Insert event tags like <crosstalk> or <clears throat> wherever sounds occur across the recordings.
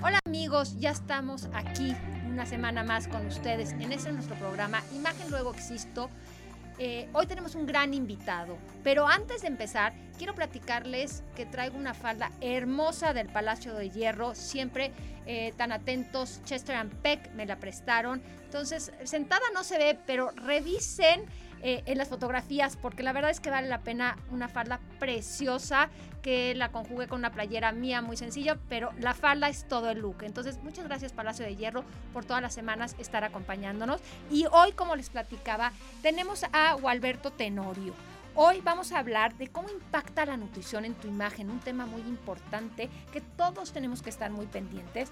Hola amigos, ya estamos aquí una semana más con ustedes en este nuestro programa Imagen Luego Existo. Eh, hoy tenemos un gran invitado, pero antes de empezar, quiero platicarles que traigo una falda hermosa del Palacio de Hierro, siempre eh, tan atentos, Chester and Peck me la prestaron, entonces sentada no se ve, pero revisen eh, en las fotografías, porque la verdad es que vale la pena una falda preciosa que la conjugué con una playera mía muy sencilla, pero la falda es todo el look. Entonces, muchas gracias Palacio de Hierro por todas las semanas estar acompañándonos. Y hoy, como les platicaba, tenemos a Gualberto Tenorio. Hoy vamos a hablar de cómo impacta la nutrición en tu imagen, un tema muy importante que todos tenemos que estar muy pendientes.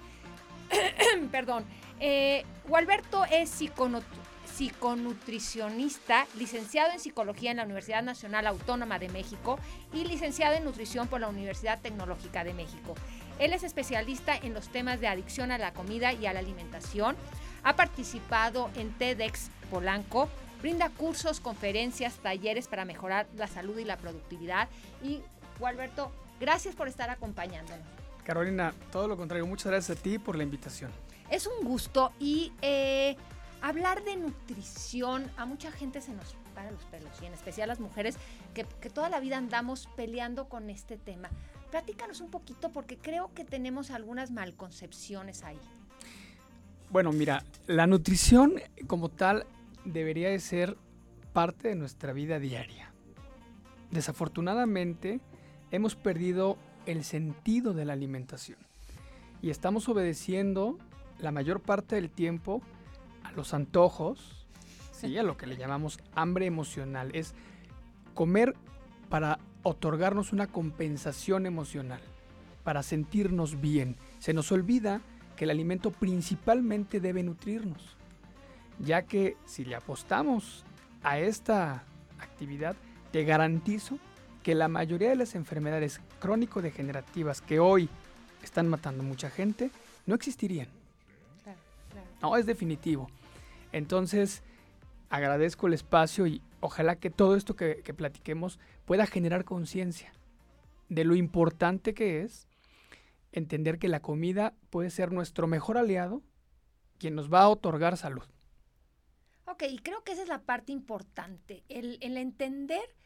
<coughs> Perdón. Eh, Gualberto es psiconutricionista psiconutricionista, licenciado en psicología en la Universidad Nacional Autónoma de México y licenciado en nutrición por la Universidad Tecnológica de México. Él es especialista en los temas de adicción a la comida y a la alimentación. Ha participado en TEDx Polanco, brinda cursos, conferencias, talleres para mejorar la salud y la productividad. Y, Gualberto, gracias por estar acompañándonos. Carolina, todo lo contrario, muchas gracias a ti por la invitación. Es un gusto y eh, hablar de nutrición, a mucha gente se nos para los pelos, y en especial las mujeres que, toda la vida andamos peleando con este tema. Platícanos un poquito porque creo que tenemos algunas malconcepciones ahí. Bueno, mira, la nutrición como tal debería de ser parte de nuestra vida diaria. Desafortunadamente, hemos perdido el sentido de la alimentación y estamos obedeciendo la mayor parte del tiempo los antojos, ¿sí? a lo que le llamamos hambre emocional. Es comer para otorgarnos una compensación emocional, para sentirnos bien. Se nos olvida que el alimento principalmente debe nutrirnos, ya que si le apostamos a esta actividad, te garantizo que la mayoría de las enfermedades crónico-degenerativas que hoy están matando mucha gente no existirían. No, es definitivo. Entonces, agradezco el espacio y ojalá que todo esto que, platiquemos pueda generar conciencia de lo importante que es entender que la comida puede ser nuestro mejor aliado, quien nos va a otorgar salud. Ok, y creo que esa es la parte importante, el, el entender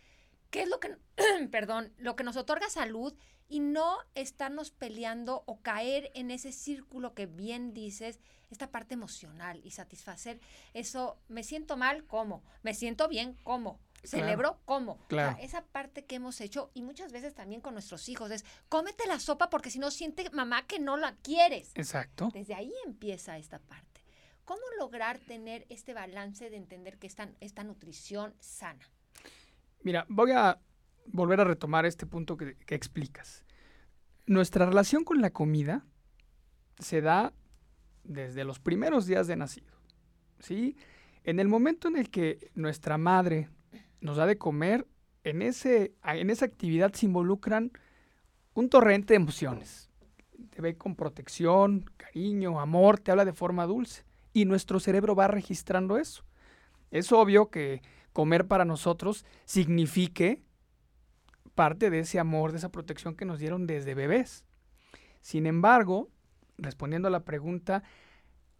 qué es lo que, <clears throat> perdón, lo que nos otorga salud y no estarnos peleando o caer en ese círculo que bien dices, esta parte emocional y satisfacer eso, me siento mal, ¿cómo? Me siento bien, ¿cómo? Celebro cómo. Claro. esa parte que hemos hecho y muchas veces también con nuestros hijos es cómete la sopa porque si no siente mamá que no la quieres. Exacto. Desde ahí empieza esta parte. ¿Cómo lograr tener este balance de entender que esta, esta nutrición sana? Mira, voy a volver a retomar este punto que, explicas. Nuestra relación con la comida se da desde los primeros días de nacido. ¿sí? En el momento en el que nuestra madre nos da de comer, en, ese, en esa actividad se involucran un torrente de emociones. Te ve con protección, cariño, amor, te habla de forma dulce. Y nuestro cerebro va registrando eso. Es obvio que comer para nosotros signifique parte de ese amor, de esa protección que nos dieron desde bebés. Sin embargo, respondiendo a la pregunta,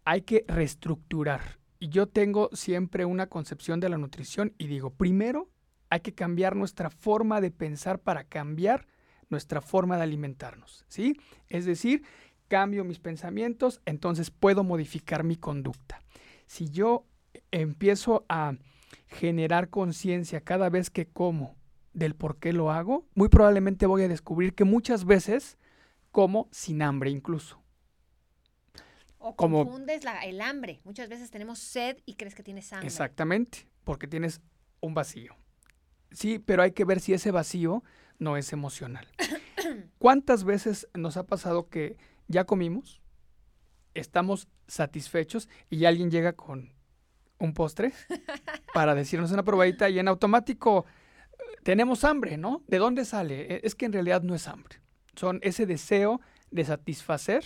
hay que reestructurar. Y yo tengo siempre una concepción de la nutrición y digo, primero hay que cambiar nuestra forma de pensar para cambiar nuestra forma de alimentarnos, ¿sí? Es decir, cambio mis pensamientos, entonces puedo modificar mi conducta. Si yo empiezo a generar conciencia cada vez que como del por qué lo hago, muy probablemente voy a descubrir que muchas veces como sin hambre incluso. O confundes el hambre. Muchas veces tenemos sed y crees que tienes hambre. Exactamente, porque tienes un vacío. Sí, pero hay que ver si ese vacío no es emocional. <coughs> ¿Cuántas veces nos ha pasado que ya comimos, estamos satisfechos y alguien llega con un postre <laughs> para decirnos una probadita y en automático tenemos hambre, ¿no? ¿De dónde sale? E, es que en realidad no es hambre. Son ese deseo de satisfacer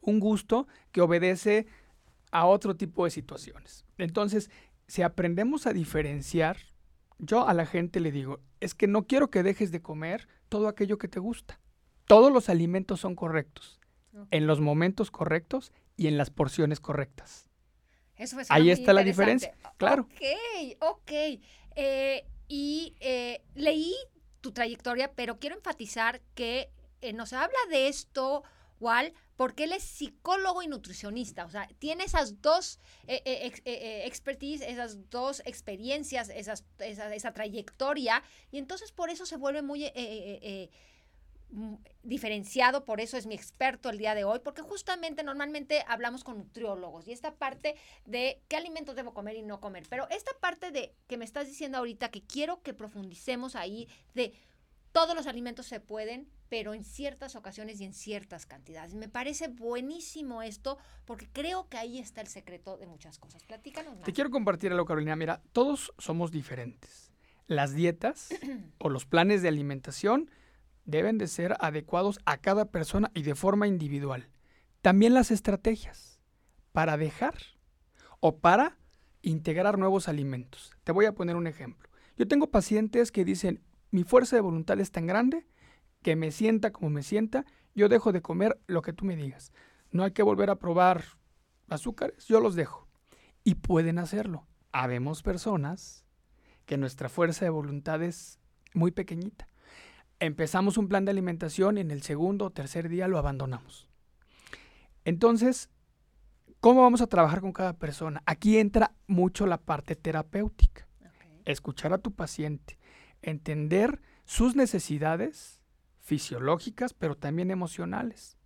un gusto que obedece a otro tipo de situaciones. Entonces, si aprendemos a diferenciar, yo a la gente le digo, es que no quiero que dejes de comer todo aquello que te gusta. Todos los alimentos son correctos. en los momentos correctos y en las porciones correctas. Eso es Ahí está la diferencia, claro. Ok, ok. Eh, y eh, leí tu trayectoria, pero quiero enfatizar que eh, nos habla de esto, Wal, porque él es psicólogo y nutricionista. O sea, tiene esas dos eh, eh, eh, expertise, esas dos experiencias, esas, esa, esa trayectoria, y entonces por eso se vuelve muy... diferenciado, por eso es mi experto el día de hoy, porque justamente normalmente hablamos con nutriólogos y esta parte de qué alimentos debo comer y no comer, pero esta parte de que me estás diciendo ahorita que quiero que profundicemos ahí de todos los alimentos se pueden, pero en ciertas ocasiones y en ciertas cantidades. Me parece buenísimo esto porque creo que ahí está el secreto de muchas cosas. Platícanos más. Te quiero compartir algo, Carolina. Mira, todos somos diferentes. Las dietas <clears throat> o los planes de alimentación deben de ser adecuados a cada persona y de forma individual. También las estrategias para dejar o para integrar nuevos alimentos. Te voy a poner un ejemplo. Yo tengo pacientes que dicen, mi fuerza de voluntad es tan grande que me sienta como me sienta, yo dejo de comer lo que tú me digas. No hay que volver a probar azúcares, yo los dejo. Y pueden hacerlo. Habemos personas que nuestra fuerza de voluntad es muy pequeñita. Empezamos un plan de alimentación y en el segundo o tercer día lo abandonamos. Entonces, ¿cómo vamos a trabajar con cada persona? Aquí entra mucho la parte terapéutica. Escuchar a tu paciente, entender sus necesidades fisiológicas, pero también emocionales.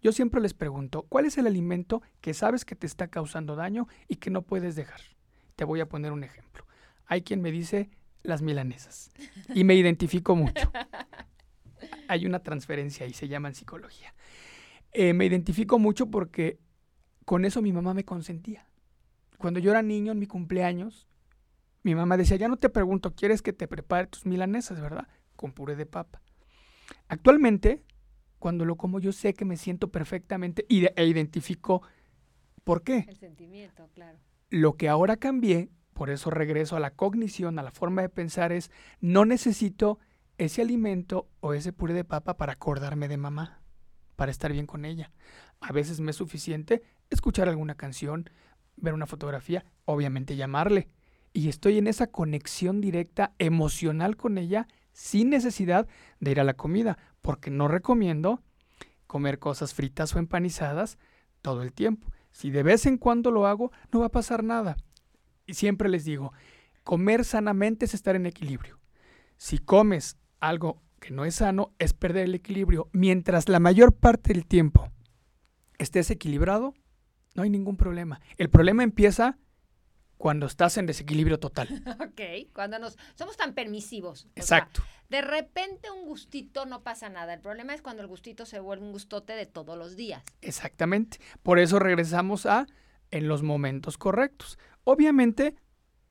Yo siempre les pregunto, ¿cuál es el alimento que sabes que te está causando daño y que no puedes dejar? Te voy a poner un ejemplo. Hay quien me dice las milanesas y me identifico mucho. Hay una transferencia ahí, se llama en psicología. Eh, me identifico mucho porque con eso mi mamá me consentía. Cuando yo era niño en mi cumpleaños, mi mamá decía, ya no te pregunto, ¿quieres que te prepare tus milanesas, verdad? Con puré de papa. Actualmente, cuando lo como, yo sé que me siento perfectamente y e identifico por qué. El sentimiento, claro. Lo que ahora cambié, por eso regreso a la cognición, a la forma de pensar, es no necesito ese alimento o ese puré de papa para acordarme de mamá, para estar bien con ella. A veces me es suficiente escuchar alguna canción, ver una fotografía, obviamente llamarle. Y estoy en esa conexión directa emocional con ella sin necesidad de ir a la comida, porque no recomiendo comer cosas fritas o empanizadas todo el tiempo. Si de vez en cuando lo hago, no va a pasar nada. Y siempre les digo, comer sanamente es estar en equilibrio. Si comes algo que no es sano, es perder el equilibrio. Mientras la mayor parte del tiempo estés equilibrado, no hay ningún problema. El problema empieza cuando estás en desequilibrio total. <laughs> Ok, cuando nos somos tan permisivos. sea, Exacto. de repente un gustito no pasa nada. El problema es cuando el gustito se vuelve un gustote de todos los días. Exactamente. Por eso regresamos a en los momentos correctos. Obviamente,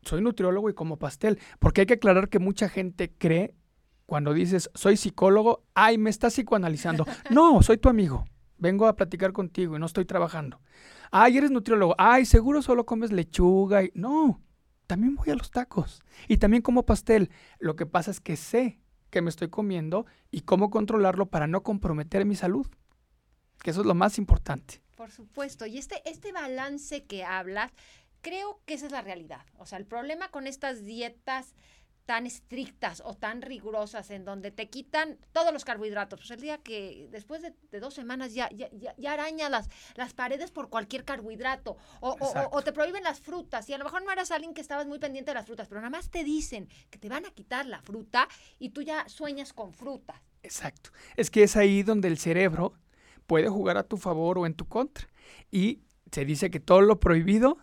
soy nutriólogo y como pastel, porque hay que aclarar que mucha gente cree cuando dices soy psicólogo, ay, me estás psicoanalizando. <laughs> No, soy tu amigo. Vengo a platicar contigo y no estoy trabajando. Ay, eres nutriólogo. Ay, seguro solo comes lechuga y no. También voy a los tacos y también como pastel. Lo que pasa es que sé que me estoy comiendo y cómo controlarlo para no comprometer mi salud. Que eso es lo más importante. Por supuesto. Y este, este balance que hablas, creo que esa es la realidad. O sea, el problema con estas dietas tan estrictas o tan rigurosas en donde te quitan todos los carbohidratos. Pues el día que después de, de dos semanas ya, ya, ya, ya araña las, las paredes por cualquier carbohidrato. O, o- o te prohíben las frutas. Y a lo mejor no eras alguien que estabas muy pendiente de las frutas, pero nada más te dicen que te van a quitar la fruta y tú ya sueñas con frutas. Exacto. Es que es ahí donde el cerebro puede jugar a tu favor o en tu contra. Y se dice que todo lo prohibido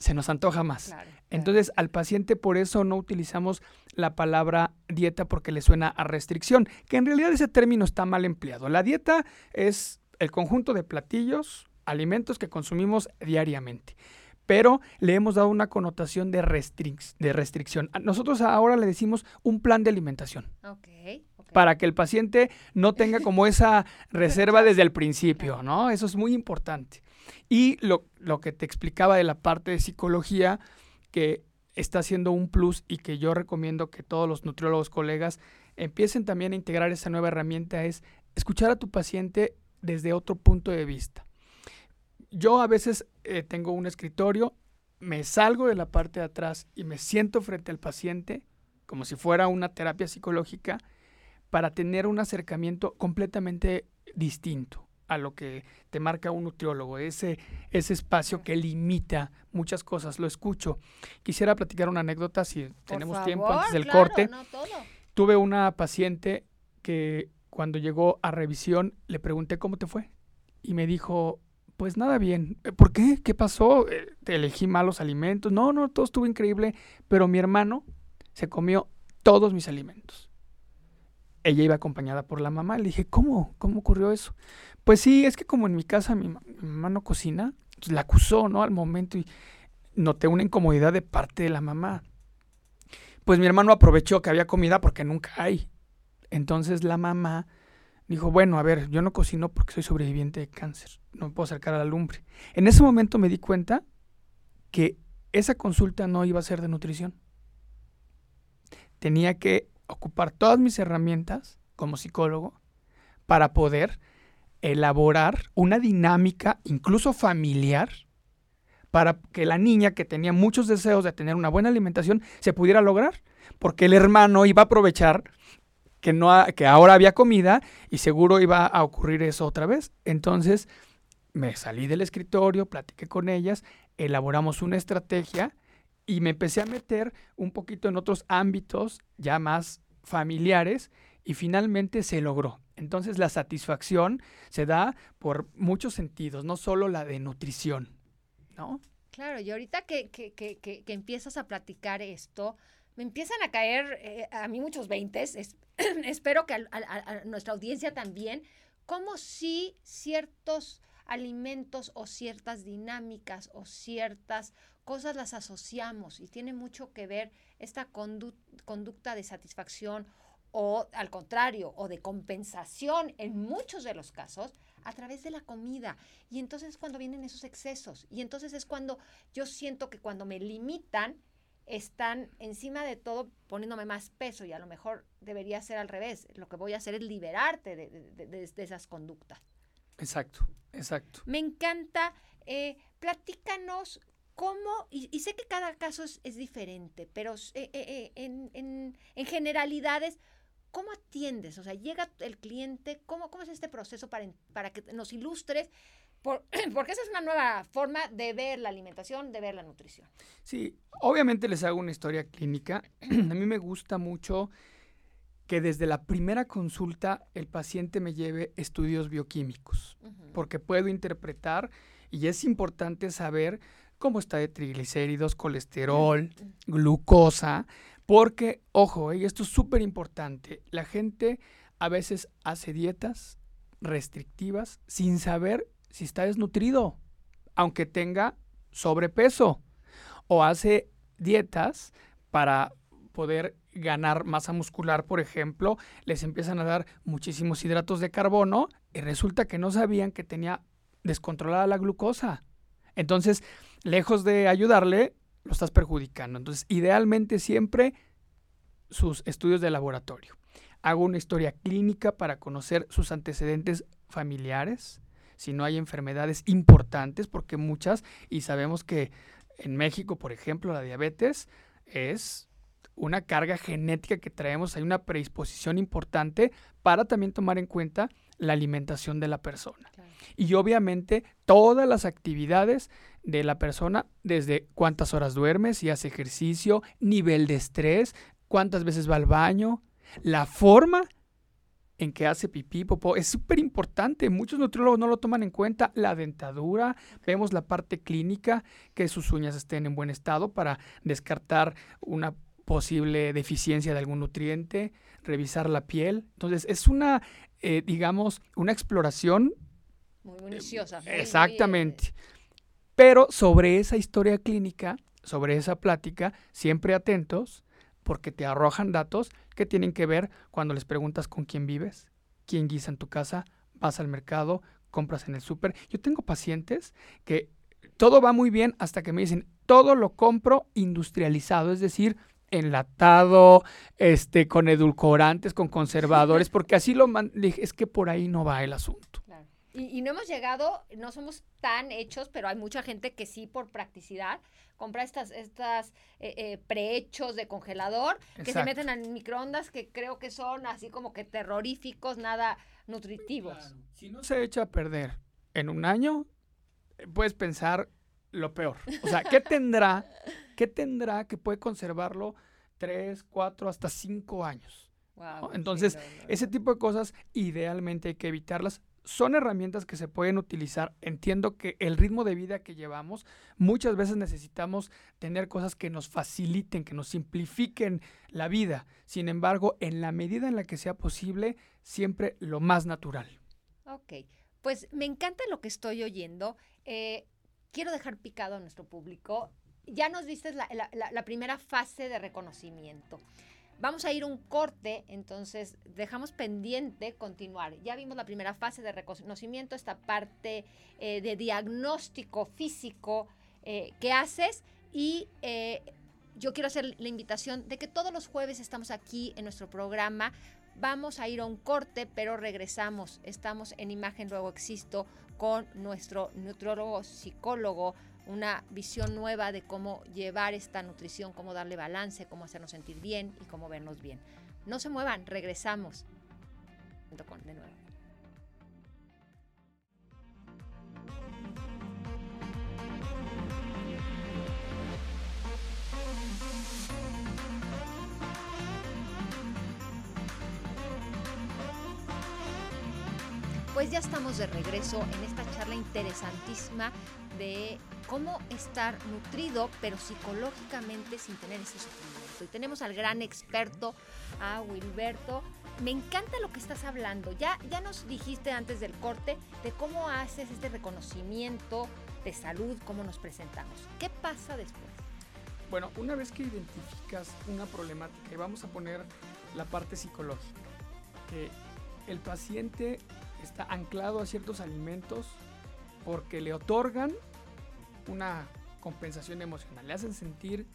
se nos antoja más. Claro. Entonces, al paciente por eso no utilizamos la palabra dieta porque le suena a restricción, que en realidad ese término está mal empleado. La dieta es el conjunto de platillos, alimentos que consumimos diariamente, pero le hemos dado una connotación de, restric- de restricción. Nosotros ahora le decimos un plan de alimentación para que el paciente no tenga como esa <laughs> reserva desde el principio, ¿no? Eso es muy importante. Y lo, lo que te explicaba de la parte de psicología, que está siendo un plus y que yo recomiendo que todos los nutriólogos colegas empiecen también a integrar esa nueva herramienta, es escuchar a tu paciente desde otro punto de vista. Yo a veces eh, tengo un escritorio, me salgo de la parte de atrás y me siento frente al paciente como si fuera una terapia psicológica para tener un acercamiento completamente distinto a lo que te marca un nutriólogo, ese, ese espacio que limita muchas cosas. Lo escucho. Quisiera platicar una anécdota si tenemos tiempo antes del corte. Tuve una paciente que cuando llegó a revisión le pregunté cómo te fue y me dijo, pues nada bien. Eh, ¿Por qué? ¿Qué pasó? Eh, ¿Te elegí malos alimentos? No, no, todo estuvo increíble, pero mi hermano se comió todos mis alimentos ella iba acompañada por la mamá. Le dije, ¿cómo? ¿Cómo ocurrió eso? Pues sí, es que como en mi casa mi, mamá no cocina, pues la acusó, ¿no? Al momento y noté una incomodidad de parte de la mamá. Pues mi hermano aprovechó que había comida porque nunca hay. Entonces la mamá dijo, bueno, a ver, yo no cocino porque soy sobreviviente de cáncer, no me puedo acercar a la lumbre. En ese momento me di cuenta que esa consulta no iba a ser de nutrición. Tenía que ocupar todas mis herramientas como psicólogo para poder elaborar una dinámica, incluso familiar, para que la niña que tenía muchos deseos de tener una buena alimentación se pudiera lograr, porque el hermano iba a aprovechar que, no que ahora había comida y seguro iba a ocurrir eso otra vez. Entonces me salí del escritorio, platiqué con ellas, elaboramos una estrategia y me empecé a meter un poquito en otros ámbitos ya más familiares y finalmente se logró. Entonces la satisfacción se da por muchos sentidos, no solo la de nutrición, ¿no? Claro, y ahorita que, que, que, que empiezas a platicar esto, me empiezan a caer eh, a mí muchos veintes, <clears throat> espero que a, a, nuestra audiencia también, como si ciertos alimentos o ciertas dinámicas o ciertas cosas las asociamos y tiene mucho que ver esta conducta de satisfacción o al contrario, o de compensación en muchos de los casos a través de la comida. Y entonces es cuando vienen esos excesos. Y entonces es cuando yo siento que cuando me limitan, están encima de todo poniéndome más peso y a lo mejor debería ser al revés. Lo que voy a hacer es liberarte de, esas conductas. Exacto, exacto. Me encanta. Eh, platícanos cómo, y, sé que cada caso es, diferente, pero eh, eh, en, generalidades, ¿cómo atiendes? O sea, llega el cliente, ¿cómo, cómo es este proceso para, para que nos ilustres? <clears throat> porque esa es una nueva forma de ver la alimentación, de ver la nutrición. Sí, obviamente les hago una historia clínica. <clears throat> A mí me gusta mucho que desde la primera consulta el paciente me lleve estudios bioquímicos, porque puedo interpretar y es importante saber cómo está de triglicéridos, colesterol, glucosa, porque, ojo, y esto es súper importante, la gente a veces hace dietas restrictivas sin saber si está desnutrido, aunque tenga sobrepeso, o hace dietas para poder ganar masa muscular, por ejemplo, les empiezan a dar muchísimos hidratos de carbono y resulta que no sabían que tenía descontrolada la glucosa. Entonces, lejos de ayudarle, lo estás perjudicando. Entonces, idealmente siempre sus estudios de laboratorio. Hago una historia clínica para conocer sus antecedentes familiares, si no hay enfermedades importantes, porque muchas, y sabemos que en México, por ejemplo, la diabetes es una carga genética que traemos, hay una predisposición importante para también tomar en cuenta la alimentación de la persona. Y obviamente todas las actividades de la persona, desde cuántas horas duerme, si hace ejercicio, nivel de estrés, cuántas veces va al baño, la forma en que hace pipí, popó, es súper importante. Muchos nutriólogos no lo toman en cuenta. La dentadura, vemos la parte clínica, que sus uñas estén en buen estado para descartar una posible deficiencia de algún nutriente, revisar la piel. Entonces, es una, eh, digamos, una exploración. Muy minuciosa. exactamente. Pero sobre esa historia clínica, sobre esa plática, siempre atentos, porque te arrojan datos que tienen que ver cuando les preguntas con quién vives, quién guisa en tu casa, vas al mercado, compras en el súper. Yo tengo pacientes que todo va muy bien hasta que me dicen, todo lo compro industrializado, es decir, enlatado, este, con edulcorantes, con conservadores, <laughs> porque así lo man es que por ahí no va el asunto. Y, no hemos llegado, no somos tan hechos, pero hay mucha gente que sí por practicidad compra estas, estas eh, eh, prehechos de congelador que se meten en microondas que creo que son así como que terroríficos, nada nutritivos. Si no se echa a perder en un año, puedes pensar lo peor. O sea, ¿qué tendrá, qué tendrá que puede conservarlo tres, cuatro, hasta cinco años? Entonces, ese tipo de cosas idealmente hay que evitarlas son herramientas que se pueden utilizar. Entiendo que el ritmo de vida que llevamos, muchas veces necesitamos tener cosas que nos faciliten, que nos simplifiquen la vida. Sin embargo, en la medida en la que sea posible, siempre lo más natural. Ok, pues me encanta lo que estoy oyendo. Eh, quiero dejar picado a nuestro público. Ya nos viste la primera fase de reconocimiento. Vamos a ir un corte, entonces dejamos pendiente continuar. Ya vimos la primera fase de reconocimiento, esta parte eh, de diagnóstico físico eh, que haces y eh, yo quiero hacer la invitación de que todos los jueves estamos aquí en nuestro programa. Vamos a ir a un corte, pero regresamos. Estamos en Imagen Luego Existo con nuestro nutriólogo psicólogo una visión nueva de cómo llevar esta nutrición, cómo darle balance, cómo hacernos sentir bien y cómo vernos bien. No se muevan, regresamos. De nuevo. Pues ya estamos de regreso en esta charla interesantísima de cómo estar nutrido, pero psicológicamente sin tener ese sufrimiento. Y tenemos al gran experto, a Wilberto. Me encanta lo que estás hablando. Ya, ya nos dijiste antes del corte de cómo haces este reconocimiento de salud, cómo nos presentamos. ¿Qué pasa después? Bueno, una vez que identificas una problemática, y vamos a poner la parte psicológica, que el paciente está anclado a ciertos alimentos porque le otorgan una compensación emocional, le hacen sentir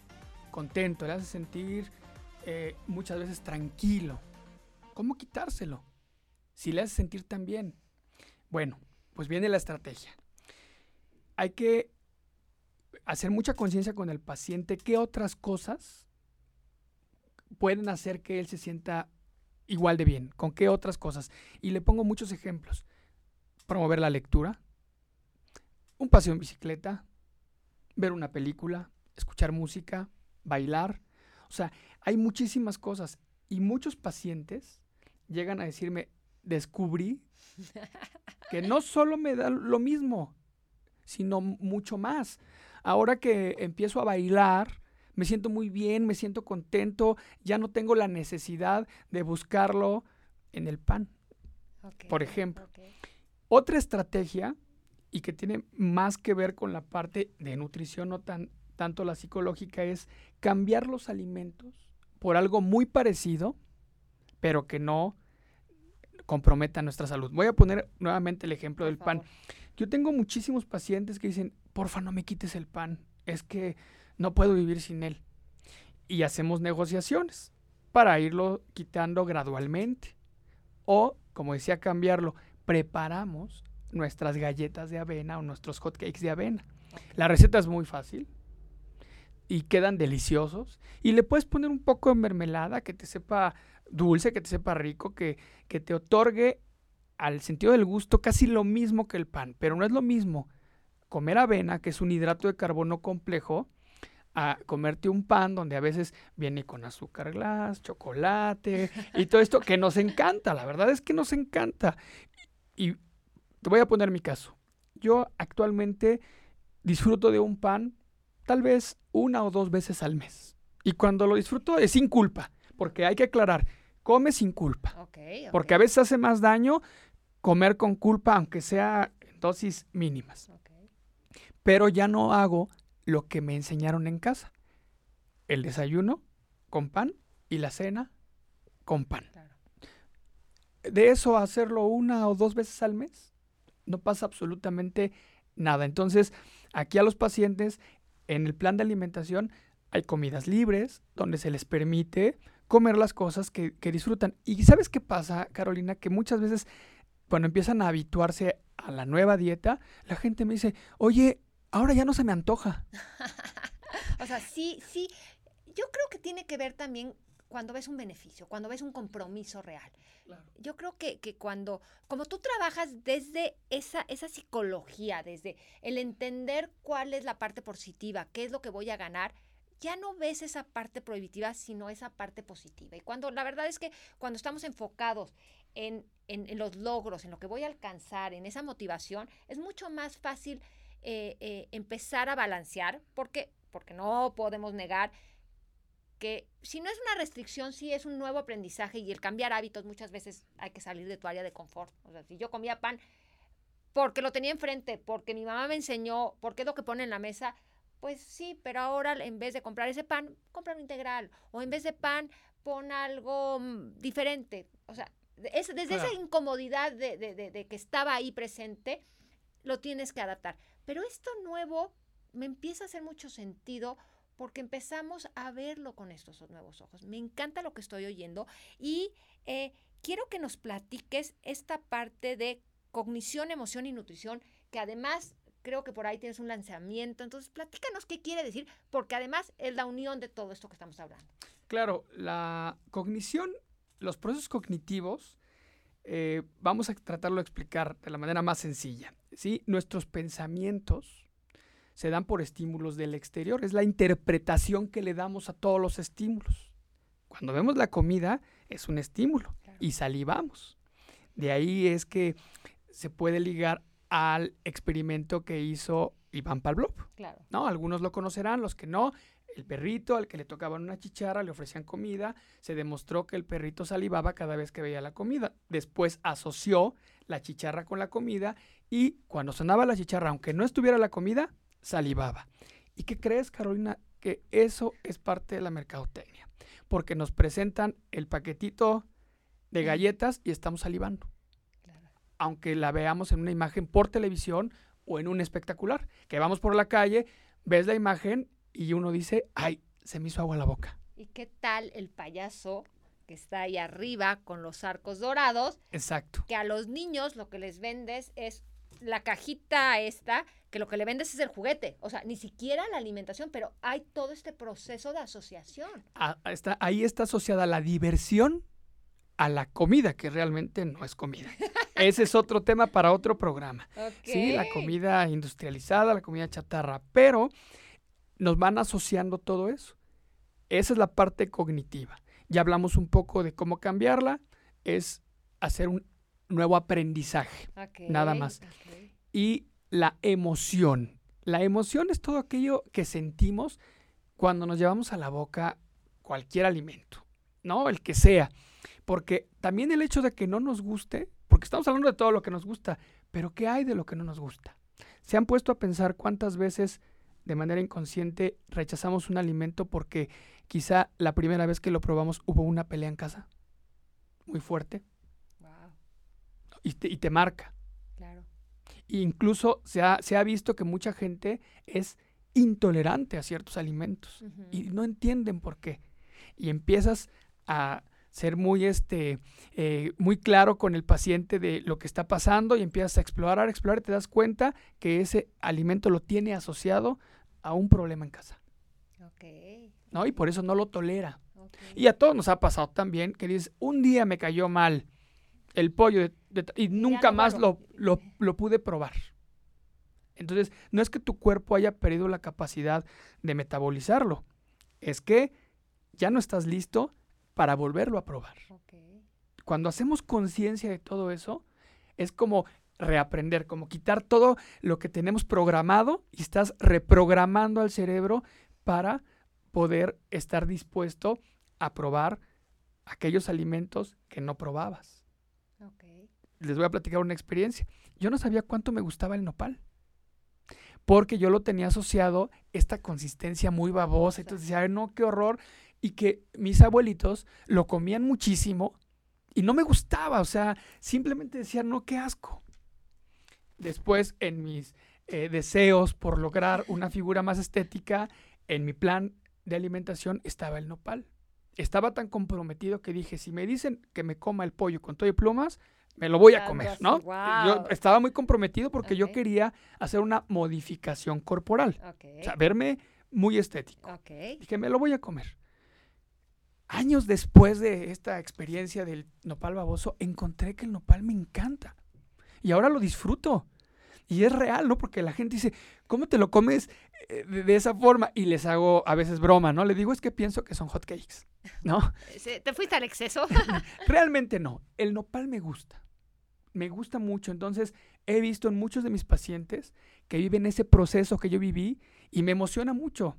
contento, le hacen sentir eh, muchas veces tranquilo. ¿Cómo quitárselo? Si le hace sentir tan bien. Bueno, pues viene la estrategia. Hay que hacer mucha conciencia con el paciente qué otras cosas pueden hacer que él se sienta igual de bien, con qué otras cosas. Y le pongo muchos ejemplos. Promover la lectura, un paseo en bicicleta, ver una película, escuchar música, bailar. O sea, hay muchísimas cosas. Y muchos pacientes llegan a decirme, descubrí <laughs> que no solo me da lo mismo, sino mucho más. Ahora que empiezo a bailar, me siento muy bien, me siento contento, ya no tengo la necesidad de buscarlo en el pan, por ejemplo. Otra estrategia y que tiene más que ver con la parte de nutrición, no tan, tanto la psicológica, es cambiar los alimentos por algo muy parecido, pero que no comprometa nuestra salud. Voy a poner nuevamente el ejemplo del pan. Yo tengo muchísimos pacientes que dicen, porfa, no me quites el pan, es que no puedo vivir sin él. Y hacemos negociaciones para irlo quitando gradualmente. O, como decía, cambiarlo. Preparamos nuestras galletas de avena o nuestros hotcakes de avena. La receta es muy fácil y quedan deliciosos. Y le puedes poner un poco de mermelada que te sepa dulce, que te sepa rico, que, que te otorgue al sentido del gusto casi lo mismo que el pan. Pero no es lo mismo comer avena, que es un hidrato de carbono complejo, a comerte un pan donde a veces viene con azúcar glass, chocolate y todo esto que nos encanta, la verdad es que nos encanta. Y te voy a poner mi caso. Yo actualmente disfruto de un pan tal vez una o dos veces al mes. Y cuando lo disfruto es sin culpa, porque hay que aclarar, come sin culpa. Porque a veces hace más daño comer con culpa, aunque sea en dosis mínimas. Pero ya no hago lo que me enseñaron en casa. El desayuno con pan y la cena con pan. De eso hacerlo una o dos veces al mes, no pasa absolutamente nada. Entonces, aquí a los pacientes, en el plan de alimentación, hay comidas libres, donde se les permite comer las cosas que, disfrutan. Y ¿sabes qué pasa, Carolina? Que muchas veces cuando empiezan a habituarse a la nueva dieta, la gente me dice, oye, ahora ya no se me antoja. <laughs> o sea, sí, sí. Yo creo que tiene que ver también cuando ves un beneficio, cuando ves un compromiso real. Yo creo que, que, cuando, como tú trabajas desde esa, esa psicología, desde el entender cuál es la parte positiva, qué es lo que voy a ganar, ya no ves esa parte prohibitiva, sino esa parte positiva. Y cuando la verdad es que cuando estamos enfocados en, en, los logros, en lo que voy a alcanzar, en esa motivación, es mucho más fácil eh, eh, empezar a balancear, porque, porque no podemos negar que si no es una restricción, sí es un nuevo aprendizaje y el cambiar hábitos muchas veces hay que salir de tu área de confort. O sea, si yo comía pan porque lo tenía enfrente, porque mi mamá me enseñó, porque es lo que pone en la mesa, pues sí, pero ahora en vez de comprar ese pan, compra un integral. O en vez de pan, pon algo mm, diferente. O sea, es, desde esa incomodidad de, de, que estaba ahí presente, lo tienes que adaptar. Pero esto nuevo me empieza a hacer mucho sentido porque empezamos a verlo con estos nuevos ojos. Me encanta lo que estoy oyendo y eh, quiero que nos platiques esta parte de cognición, emoción y nutrición, que además creo que por ahí tienes un lanzamiento. Entonces, platícanos qué quiere decir, porque además es la unión de todo esto que estamos hablando. Claro, la cognición, los procesos cognitivos, eh, vamos a tratarlo de explicar de la manera más sencilla. ¿sí? Nuestros pensamientos se dan por estímulos del exterior, es la interpretación que le damos a todos los estímulos. Cuando vemos la comida, es un estímulo y salivamos. De ahí es que se puede ligar al experimento que hizo Iván Pavlov. Claro. ¿no? Algunos lo conocerán, los que no. El perrito al que le tocaban una chicharra, le ofrecían comida, se demostró que el perrito salivaba cada vez que veía la comida. Después asoció la chicharra con la comida y cuando sonaba la chicharra, aunque no estuviera la comida, salivaba. ¿Y qué crees, Carolina? Que eso es parte de la mercadotecnia, porque nos presentan el paquetito de galletas y estamos salivando aunque la veamos en una imagen por televisión o en un espectacular. Que vamos por la calle, ves la imagen y uno dice, ay, se me hizo agua la boca. ¿Y qué tal el payaso que está ahí arriba con los arcos dorados? Exacto. Que a los niños lo que les vendes es la cajita esta, que lo que le vendes es el juguete, o sea, ni siquiera la alimentación, pero hay todo este proceso de asociación. Ah, está, ahí está asociada la diversión a la comida, que realmente no es comida. <laughs> Ese es otro tema para otro programa. Sí, la comida industrializada, la comida chatarra, pero nos van asociando todo eso. Esa es la parte cognitiva. Ya hablamos un poco de cómo cambiarla, es hacer un nuevo aprendizaje, nada más. Y la emoción. La emoción es todo aquello que sentimos cuando nos llevamos a la boca cualquier alimento, ¿no? El que sea. Porque también el hecho de que no nos guste, porque estamos hablando de todo lo que nos gusta, pero ¿qué hay de lo que no nos gusta? ¿Se han puesto a pensar cuántas veces de manera inconsciente rechazamos un alimento porque quizá la primera vez que lo probamos hubo una pelea en casa? Muy fuerte. Y, te, marca. Claro. incluso se ha, se ha, visto que mucha gente es intolerante a ciertos alimentos y no entienden por qué. Y empiezas a ser muy, este, eh, muy claro con el paciente de lo que está pasando y empiezas a explorar, a explorar y te das cuenta que ese alimento lo tiene asociado a un problema en casa. ¿No? Y por eso no lo tolera. Y a todos nos ha pasado también que dices, un día me cayó mal el pollo y nunca más lo, <laughs> lo, lo pude probar. Entonces, no es que tu cuerpo haya perdido la capacidad de metabolizarlo, es que ya no estás listo para volverlo a probar. Cuando hacemos conciencia de todo eso, es como reaprender, como quitar todo lo que tenemos programado y estás reprogramando al cerebro para poder estar dispuesto a probar aquellos alimentos que no probabas. Les voy a platicar una experiencia. Yo no sabía cuánto me gustaba el nopal. Porque yo lo tenía asociado esta consistencia muy babosa. Entonces decía, no, qué horror y que mis abuelitos lo comían muchísimo y no me gustaba, o sea, simplemente decían, no, qué asco. Después, en mis eh, deseos por lograr una figura más estética, en mi plan de alimentación estaba el nopal. Estaba tan comprometido que dije, si me dicen que me coma el pollo con todo y plumas, me lo voy a comer, ¿no? Yo estaba muy comprometido porque yo quería hacer una modificación corporal, Ok. o sea, verme muy estético. ok. Dije, me lo voy a comer. Años después de esta experiencia del nopal baboso, encontré que el nopal me encanta. Y ahora lo disfruto. Y es real, ¿no? Porque la gente dice, ¿cómo te lo comes eh, de, esa forma? Y les hago a veces broma, ¿no? Le digo, es que pienso que son hot cakes, <laughs> ¿no? ¿Te fuiste al exceso? <laughs> Realmente no. El nopal me gusta. Me gusta mucho. Entonces, he visto en muchos de mis pacientes que viven ese proceso que yo viví y me emociona mucho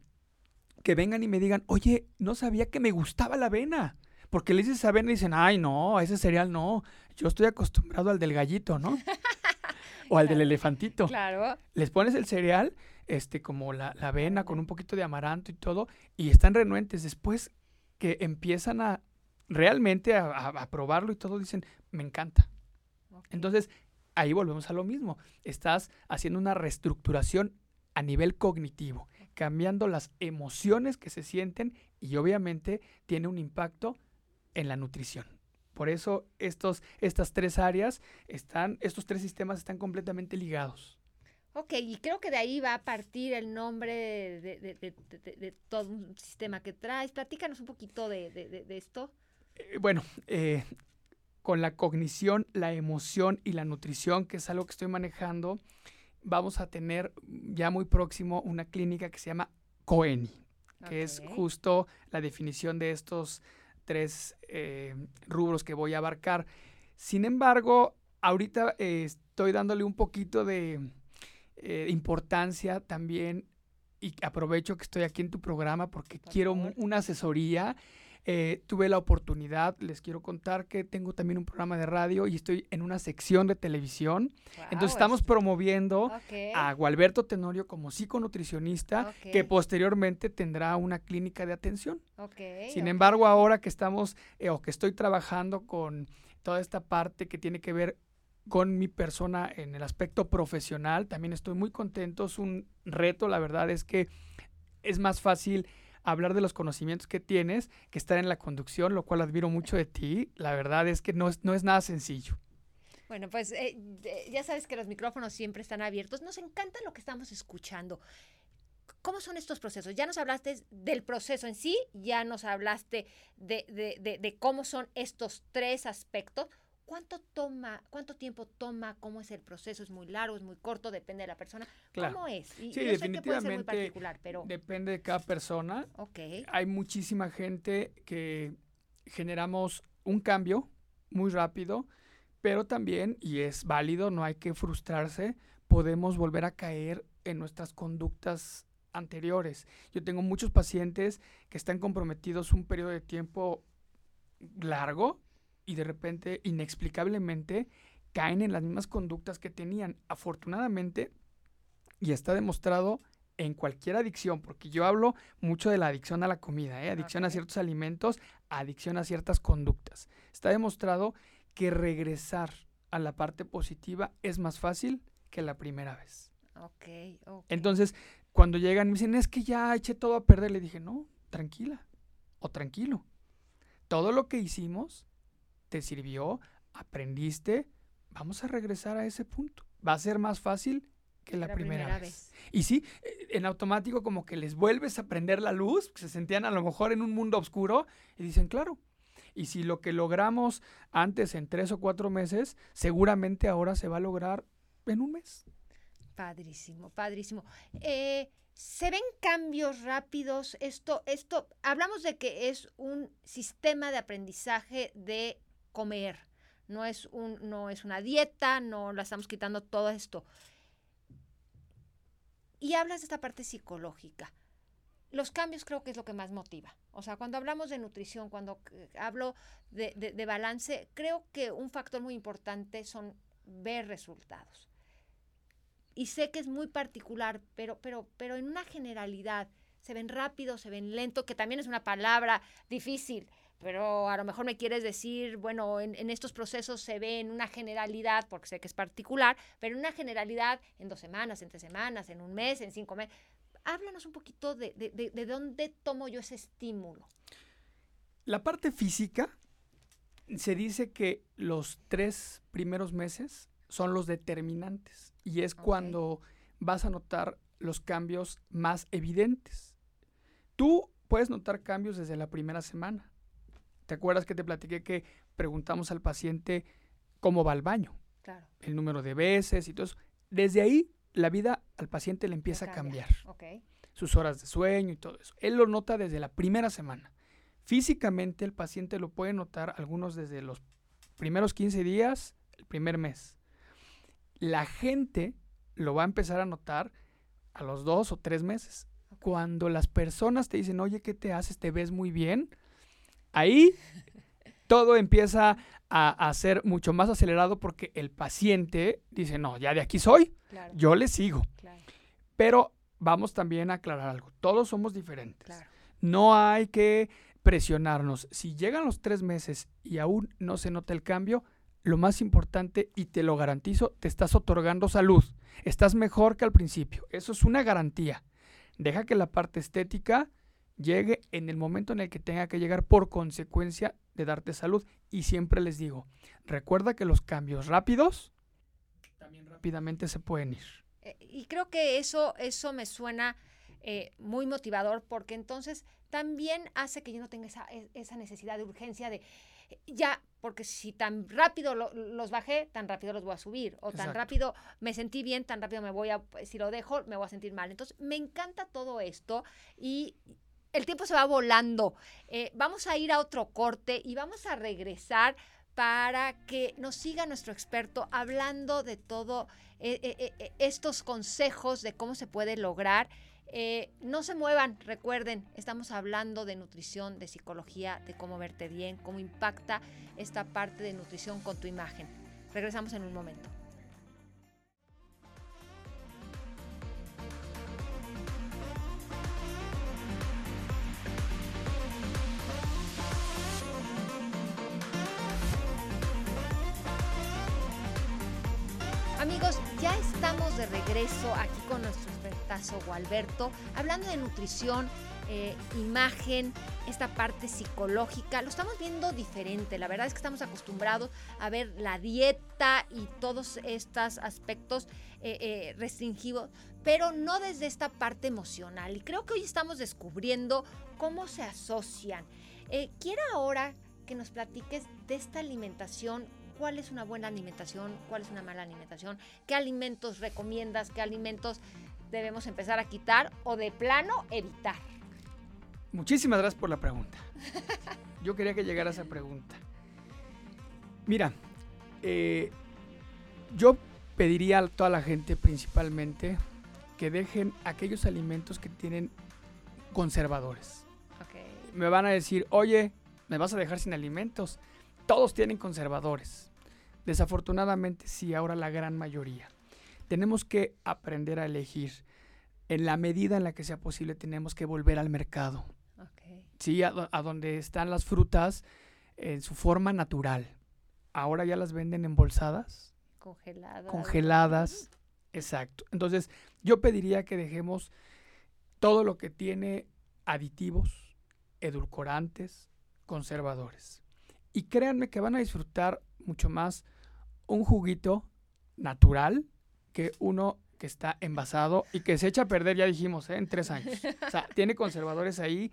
que vengan y me digan, oye, no sabía que me gustaba la avena. Porque le dices avena y dicen, ay, no, ese cereal no. Yo estoy acostumbrado al del gallito, ¿no? <laughs> o al del elefantito. claro. Les pones el cereal, este, como la, la avena con un poquito de amaranto y todo, y están renuentes. Después que empiezan a realmente a, a- a probarlo y todo, dicen, me encanta. Entonces, ahí volvemos a lo mismo. Estás haciendo una reestructuración a nivel cognitivo, cambiando las emociones que se sienten y obviamente tiene un impacto en la nutrición. Por eso estos, estas tres áreas están, estos tres sistemas están completamente ligados. Ok, y creo que de ahí va a partir el nombre de, todo un sistema que traes. Platícanos un poquito de, de- de- de esto. Eh, bueno, eh, con la cognición, la emoción y la nutrición, que es algo que estoy manejando, vamos a tener ya muy próximo una clínica que se llama COENI, que es justo la definición de estos tres eh, rubros que voy a abarcar. Sin embargo, ahorita eh, estoy dándole un poquito de eh, importancia también y aprovecho que estoy aquí en tu programa porque Por quiero favor. una asesoría. Eh, tuve la oportunidad, les quiero contar que tengo también un programa de radio y estoy en una sección de televisión. Entonces estamos es- promoviendo a Gualberto Tenorio como psiconutricionista que posteriormente tendrá una clínica de atención. Sin embargo, ahora que estamos eh, o que estoy trabajando con toda esta parte que tiene que ver con mi persona en el aspecto profesional, también estoy muy contento. Es un reto, la verdad es que es más fácil hablar de los conocimientos que tienes que estar en la conducción, lo cual admiro mucho de ti. La verdad es que no es, no es nada sencillo. Bueno, pues eh, ya sabes que los micrófonos siempre están abiertos. Nos encanta lo que estamos escuchando. ¿Cómo son estos procesos? Ya nos hablaste del proceso en sí, ya nos hablaste de- de- de cómo son estos tres aspectos. ¿Cuánto toma, cuánto tiempo toma? ¿Cómo es el proceso? ¿Es muy largo, es muy corto? Depende de la persona. Claro. ¿Cómo es? Y Sí, yo sé que puede ser muy particular, pero... Depende de cada persona. Ok, hay muchísima gente que generamos un cambio muy rápido, pero también, y es válido, no hay que frustrarse, podemos volver a caer en nuestras conductas anteriores. Yo tengo muchos pacientes que están comprometidos un periodo de tiempo largo y de repente, inexplicablemente, caen en las mismas conductas que tenían. Afortunadamente, y está demostrado en cualquier adicción, porque yo hablo mucho de la adicción a la comida, ¿eh? adicción a ciertos alimentos, adicción a ciertas conductas. Está demostrado que regresar a la parte positiva es más fácil que la primera vez. ok. Entonces, cuando llegan y me dicen, es que ya eché todo a perder, le dije, no, tranquila o tranquilo. Todo lo que hicimos te sirvió, aprendiste, vamos a regresar a ese punto. Va a ser más fácil que la, primera, vez. Y sí, eh, en automático como que les vuelves a prender la luz, se sentían a lo mejor en un mundo oscuro y dicen, claro. Y si lo que logramos antes en tres o cuatro meses, seguramente ahora se va a lograr en un mes. Padrísimo, padrísimo. Eh, ¿Se ven cambios rápidos? Esto, esto, hablamos de que es un sistema de aprendizaje de comer. No es, un, no es una dieta, no la estamos quitando todo esto. Y hablas de esta parte psicológica. Los cambios creo que es lo que más motiva. O sea, cuando hablamos de nutrición, cuando eh, hablo de, de- de balance, creo que un factor muy importante son ver resultados. Y sé que es muy particular, pero, pero, pero en una generalidad, se ven rápido, se ven lento, que también es una palabra difícil, pero a lo mejor me quieres decir, bueno, en, en estos procesos se ve en una generalidad, porque sé que es particular, pero en una generalidad en dos semanas, en tres semanas, en un mes, en cinco meses. Háblanos un poquito de, de, de- de dónde tomo yo ese estímulo. La parte física se dice que los tres primeros meses son los determinantes y es cuando vas a notar los cambios más evidentes. Tú puedes notar cambios desde la primera semana. ¿Te acuerdas que te platiqué que preguntamos al paciente cómo va al baño, Claro. el número de veces y todo eso? Desde ahí la vida al paciente le empieza a cambia. cambiar Ok. sus horas de sueño y todo eso. Él lo nota desde la primera semana. Físicamente el paciente lo puede notar algunos desde los primeros 15 días, el primer mes. La gente lo va a empezar a notar a los dos o tres meses. Cuando las personas te dicen, oye, ¿qué te haces? ¿Te ves muy bien? Ahí todo empieza a, a ser mucho más acelerado porque el paciente dice, no, ya de aquí soy, Claro. yo le sigo. Claro. Pero vamos también a aclarar algo. Todos somos diferentes. Claro. No hay que presionarnos. Si llegan los tres meses y aún no se nota el cambio, lo más importante, y te lo garantizo, te estás otorgando salud. Estás mejor que al principio. Eso es una garantía. Deja que la parte estética llegue en el momento en el que tenga que llegar por consecuencia de darte salud. Y siempre les digo, recuerda que los cambios rápidos también rápidamente se pueden ir. Eh, y creo que eso, eso me suena eh, muy motivador porque entonces también hace que yo no tenga esa, e- esa necesidad de urgencia de ya, porque si tan rápido lo- los bajé, tan rápido los voy a subir. O tan Exacto. rápido me sentí bien, tan rápido me voy a, si lo dejo, me voy a sentir mal. Entonces, me encanta todo esto y el tiempo se va volando. Eh, vamos a ir a otro corte y vamos a regresar para que nos siga nuestro experto hablando de todo eh, eh, estos consejos de cómo se puede lograr. No se muevan, recuerden, estamos hablando de nutrición, de psicología, de cómo verte bien, cómo impacta esta parte de nutrición con tu imagen. Regresamos en un momento. De regreso aquí con nuestro expertazo Gualberto, hablando de nutrición, eh, imagen, esta parte psicológica. Lo estamos viendo diferente. La verdad es que estamos acostumbrados a ver la dieta y todos estos aspectos eh, eh, restringidos, pero no desde esta parte emocional. Y creo que hoy estamos descubriendo cómo se asocian. Quiero ahora que nos platiques de esta alimentación cuál es una buena alimentación, cuál es una mala alimentación, qué alimentos recomiendas, qué alimentos debemos empezar a quitar o de plano evitar. Muchísimas gracias por la pregunta. <laughs> Yo quería que llegara esa pregunta. Mira, eh, yo pediría a toda la gente principalmente que dejen aquellos alimentos que tienen conservadores. Me van a decir, oye, me vas a dejar sin alimentos. Todos tienen conservadores. Desafortunadamente sí, ahora la gran mayoría. Tenemos que aprender a elegir. En la medida en la que sea posible tenemos que volver al mercado. Sí, a, a donde están las frutas en su forma natural. Ahora ya las venden embolsadas, Congeladas. congeladas. Exacto. Entonces, yo pediría que dejemos todo lo que tiene aditivos, edulcorantes, conservadores. Y créanme que van a disfrutar mucho más un juguito natural que uno que está envasado y que se echa a perder, ya dijimos, ¿eh? en tres años. O sea, <laughs> tiene conservadores ahí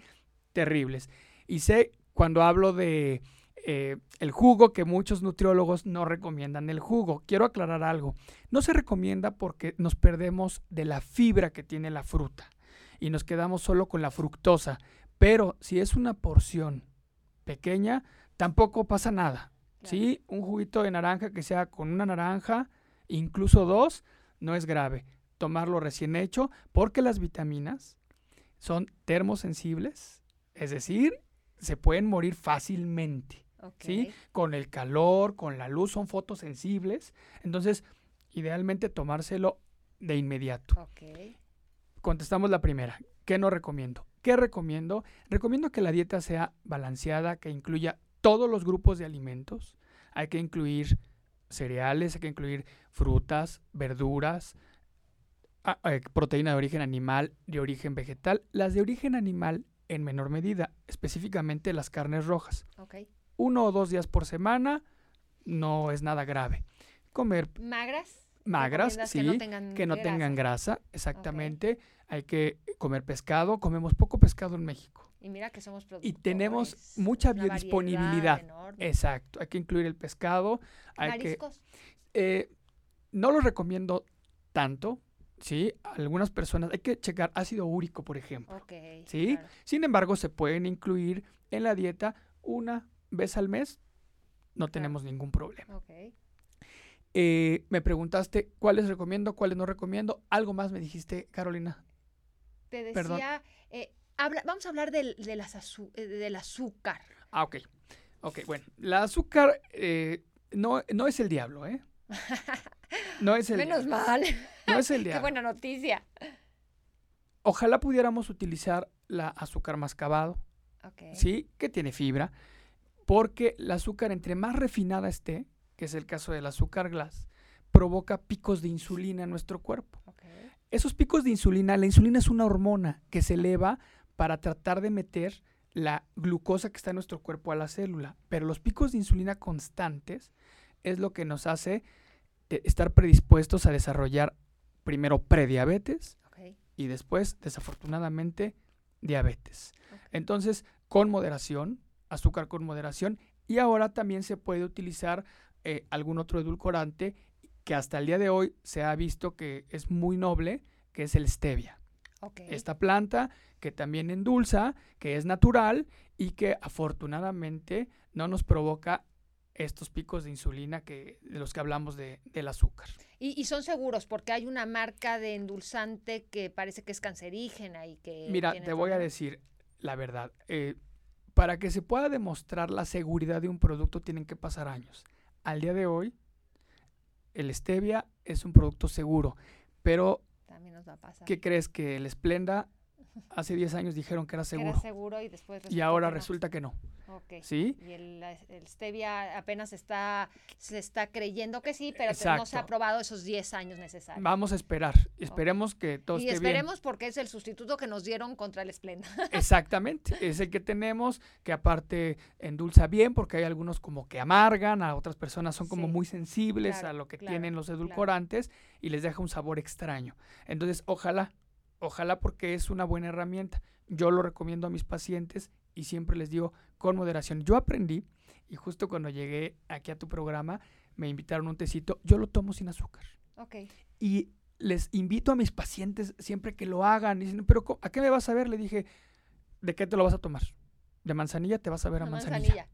terribles. Y sé cuando hablo de eh, el jugo que muchos nutriólogos no recomiendan el jugo. Quiero aclarar algo. No se recomienda porque nos perdemos de la fibra que tiene la fruta y nos quedamos solo con la fructosa. Pero si es una porción pequeña, tampoco pasa nada. ¿sí? Un juguito de naranja que sea con una naranja, incluso dos, no es grave. Tomarlo recién hecho porque las vitaminas son termosensibles, es decir, se pueden morir fácilmente. ¿sí? Con el calor, con la luz, son fotosensibles. Entonces, idealmente tomárselo de inmediato. Contestamos la primera. ¿Qué no recomiendo? ¿Qué recomiendo? Recomiendo que la dieta sea balanceada, que incluya todos los grupos de alimentos. Hay que incluir cereales, hay que incluir frutas, verduras, proteína de origen animal, de origen vegetal. Las de origen animal en menor medida, específicamente las carnes rojas. Uno o dos días por semana no es nada grave. Comer ¿Magras? magras, ¿Recomiendas sí, que no tengan que no grasa? tengan grasa, exactamente. Hay que comer pescado, comemos poco pescado en México. Y mira que somos productores. Y tenemos mucha biodisponibilidad. Exacto, hay que incluir el pescado, hay que Mariscos. eh, no lo recomiendo tanto, ¿sí? Algunas personas, hay que checar ácido úrico, por ejemplo. Ok. ¿Sí? claro. Sin embargo, se pueden incluir en la dieta una vez al mes, no tenemos ningún problema. Ok. Eh, me preguntaste cuáles recomiendo, cuáles no recomiendo. Algo más me dijiste, Carolina. Te decía, eh, habla- vamos a hablar del, azu- eh, del azúcar. Ah, ok. Ok, bueno. La azúcar eh, no, no es el diablo, ¿eh? <laughs> No es el Menos diablo. mal. No es el <laughs> Qué diablo. buena noticia. Ojalá pudiéramos utilizar la azúcar mascabado, Ok. ¿sí? Que tiene fibra, porque la azúcar entre más refinada esté, que es el caso del azúcar glass, provoca picos de insulina en nuestro cuerpo. ok. Esos picos de insulina, la insulina es una hormona que se eleva para tratar de meter la glucosa que está en nuestro cuerpo a la célula, pero los picos de insulina constantes es lo que nos hace eh, estar predispuestos a desarrollar primero prediabetes y después, desafortunadamente, diabetes. Entonces, con moderación, azúcar con moderación, y ahora también se puede utilizar eh, algún otro edulcorante que hasta el día de hoy se ha visto que es muy noble, que es el stevia. Esta planta que también endulza, que es natural y que afortunadamente no nos provoca estos picos de insulina que, de los que hablamos de- del azúcar. Y, y son seguros porque hay una marca de endulzante que parece que es cancerígena y que... Mira, te voy a decir la verdad. eh, para que se pueda demostrar la seguridad de un producto tienen que pasar años. Al día de hoy, el stevia es un producto seguro, pero También. ¿qué crees que el Splenda hace 10 años dijeron que era seguro Era seguro y después y ahora que no. resulta que no? Ok. ¿Sí? Y el, el stevia apenas está, se está creyendo que sí, pero no se ha Exacto. aprobado esos 10 años necesarios. Vamos a esperar. Esperemos que todo y esté esperemos porque es el sustituto que nos dieron contra el Splenda. bien. <laughs> Exactamente. Es el que tenemos, que aparte endulza bien, porque hay algunos como que amargan, a otras personas son como Sí, muy sensibles a lo que claro, tienen los claro. edulcorantes y les deja un sabor extraño. Entonces, ojalá, ojalá porque es una buena herramienta. Yo lo recomiendo a mis pacientes y siempre les digo con moderación. Yo aprendí, y justo cuando llegué aquí a tu programa, me invitaron un tecito, yo lo tomo sin azúcar. ok. Y les invito a mis pacientes siempre que lo hagan. Dicen, pero ¿a qué me vas a ver? Le dije, ¿de qué te lo vas a tomar? ¿De manzanilla? Te vas a ver a Una manzanilla.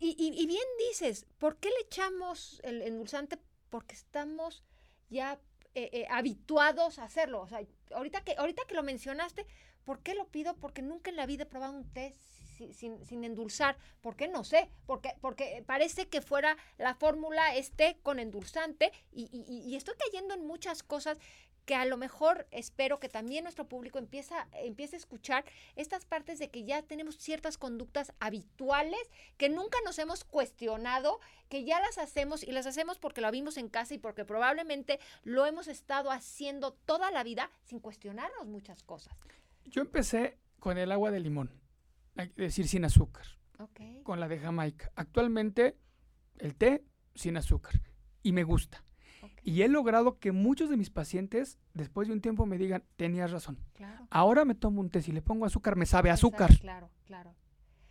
Y, y- y bien dices, ¿por qué le echamos el endulzante? Porque estamos ya eh, eh, habituados a hacerlo. O sea, ahorita que, ahorita que lo mencionaste, ¿por qué lo pido? Porque nunca en la vida he probado un té si- sin, sin endulzar. ¿Por qué? No sé. Porque, porque parece que fuera la fórmula es té con endulzante y- y- y estoy cayendo en muchas cosas que a lo mejor espero que también nuestro público empieza, empiece a escuchar estas partes de que ya tenemos ciertas conductas habituales que nunca nos hemos cuestionado, que ya las hacemos y las hacemos porque lo vimos en casa y porque probablemente lo hemos estado haciendo toda la vida sin cuestionarnos muchas cosas. Yo empecé con el agua de limón, que decir sin azúcar, Ok. con la de Jamaica. Actualmente, el té sin azúcar. Y me gusta. Y he logrado que muchos de mis pacientes, después de un tiempo, me digan, tenías razón. claro. Ahora me tomo un té, si le pongo azúcar, me sabe Exacto, azúcar. Claro, claro.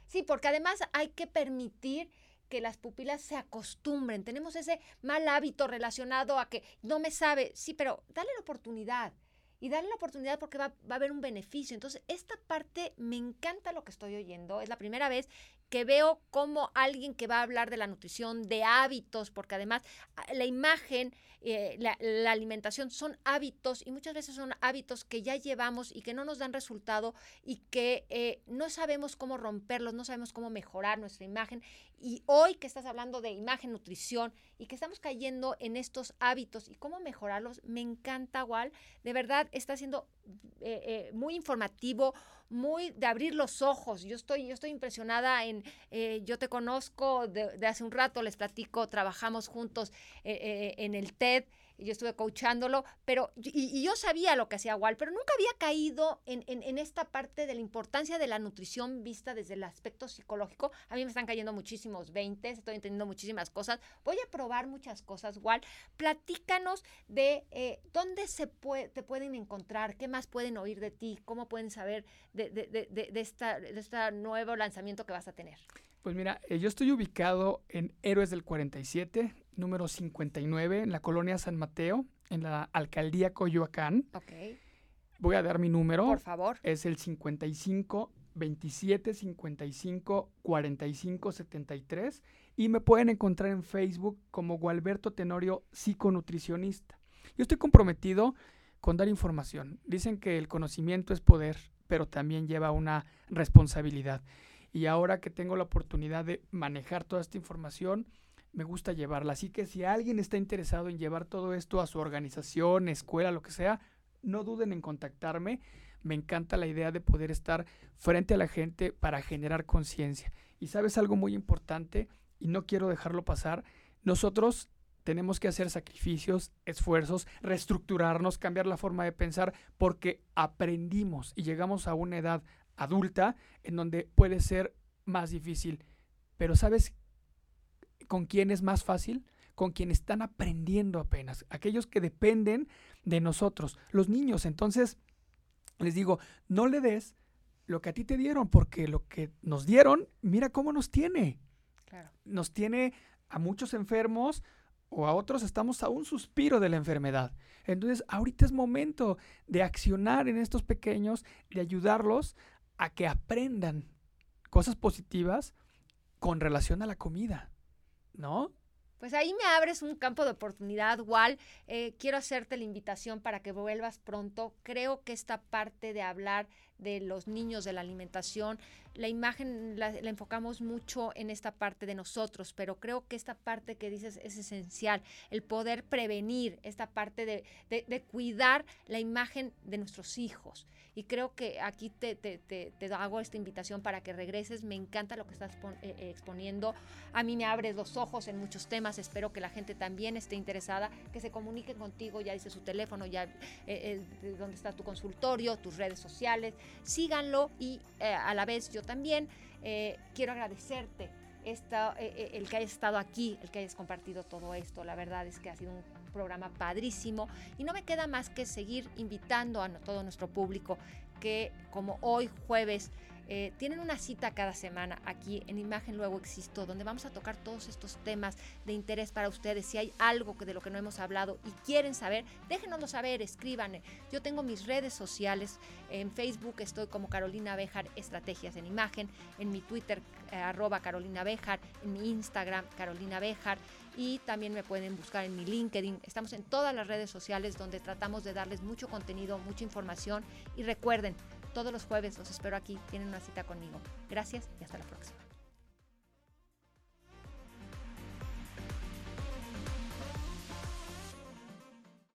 Sí, porque además hay que permitir que las pupilas se acostumbren. Tenemos ese mal hábito relacionado a que no me sabe. Sí, pero dale la oportunidad. Y dale la oportunidad porque va, va a haber un beneficio. Entonces, esta parte me encanta lo que estoy oyendo. Es la primera vez que veo como alguien que va a hablar de la nutrición, de hábitos, porque además a- la imagen, eh, la, la alimentación son hábitos y muchas veces son hábitos que ya llevamos y que no nos dan resultado y que eh, no sabemos cómo romperlos, no sabemos cómo mejorar nuestra imagen. Y hoy que estás hablando de imagen, nutrición y que estamos cayendo en estos hábitos y cómo mejorarlos, me encanta, Wal. De verdad, está siendo eh, eh, muy informativo, muy de abrir los ojos. Yo estoy, yo estoy impresionada en, eh, yo te conozco de, de hace un rato, les platico, trabajamos juntos eh, eh, en el TED yo estuve coachándolo, pero y, yo sabía lo que hacía Wal, pero nunca había caído en, en, esta parte de la importancia de la nutrición vista desde el aspecto psicológico. A mí me están cayendo muchísimos 20, estoy entendiendo muchísimas cosas. Voy a probar muchas cosas, Wal. Platícanos de eh, dónde se puede, te pueden encontrar, qué más pueden oír de ti, cómo pueden saber de, de, de, de esta, de este nuevo lanzamiento que vas a tener. Pues mira, eh, yo estoy ubicado en Héroes del 47, número 59, en la colonia San Mateo, en la alcaldía Coyoacán. Ok. Voy a dar mi número. Por favor. Es el 55 27 55 45 73 y me pueden encontrar en Facebook como Gualberto Tenorio psiconutricionista. Yo estoy comprometido con dar información. Dicen que el conocimiento es poder, pero también lleva una responsabilidad y ahora que tengo la oportunidad de manejar toda esta información, me gusta llevarla. Así que si alguien está interesado en llevar todo esto a su organización, escuela, lo que sea, no duden en contactarme. Me encanta la idea de poder estar frente a la gente para generar conciencia. Y sabes algo muy importante, y no quiero dejarlo pasar, nosotros tenemos que hacer sacrificios, esfuerzos, reestructurarnos, cambiar la forma de pensar, porque aprendimos y llegamos a una edad adulta en donde puede ser más difícil. Pero ¿sabes con quién es más fácil? Con quienes están aprendiendo apenas, aquellos que dependen de nosotros, los niños. Entonces, les digo, no le des lo que a ti te dieron, porque lo que nos dieron, mira cómo nos tiene. Nos tiene a muchos enfermos o a otros estamos a un suspiro de la enfermedad. Entonces, ahorita es momento de accionar en estos pequeños, de ayudarlos a que aprendan cosas positivas con relación a la comida, ¿no? Pues ahí me abres un campo de oportunidad, Wal. Eh, quiero hacerte la invitación para que vuelvas pronto. Creo que esta parte de hablar de los niños, de la alimentación, la imagen la, enfocamos mucho en esta parte de nosotros, pero creo que esta parte que dices es esencial, el poder prevenir, esta parte de, de, cuidar la imagen de nuestros hijos. Y creo que aquí te, te, te, hago esta invitación para que regreses. Me encanta lo que estás eh, eh, exponiendo. A mí me abres los ojos en muchos temas. Espero que la gente también esté interesada, que se comunique contigo. Ya dice su teléfono, ya eh, dónde está tu consultorio, tus redes sociales. Síganlo y a la vez yo también quiero agradecerte esta, el que hayas estado aquí, el que hayas compartido todo esto. La verdad es que ha sido un programa padrísimo y no me queda más que seguir invitando a todo nuestro público que como hoy jueves eh, tienen una cita cada semana aquí en Imagen Luego Existo, donde vamos a tocar todos estos temas de interés para ustedes. Si hay algo que de lo que no hemos hablado y quieren saber, déjenoslo saber, escriban. Yo tengo mis redes sociales. En Facebook estoy como Carolina Bejar, Estrategias en Imagen. En mi Twitter, eh, arroba Carolina Bejar. En mi Instagram, Carolina Bejar. Y también me pueden buscar en mi LinkedIn. Estamos en todas las redes sociales donde tratamos de darles mucho contenido, mucha información. Y recuerden, todos los jueves los espero aquí. Tienen una cita conmigo. Gracias y hasta la próxima.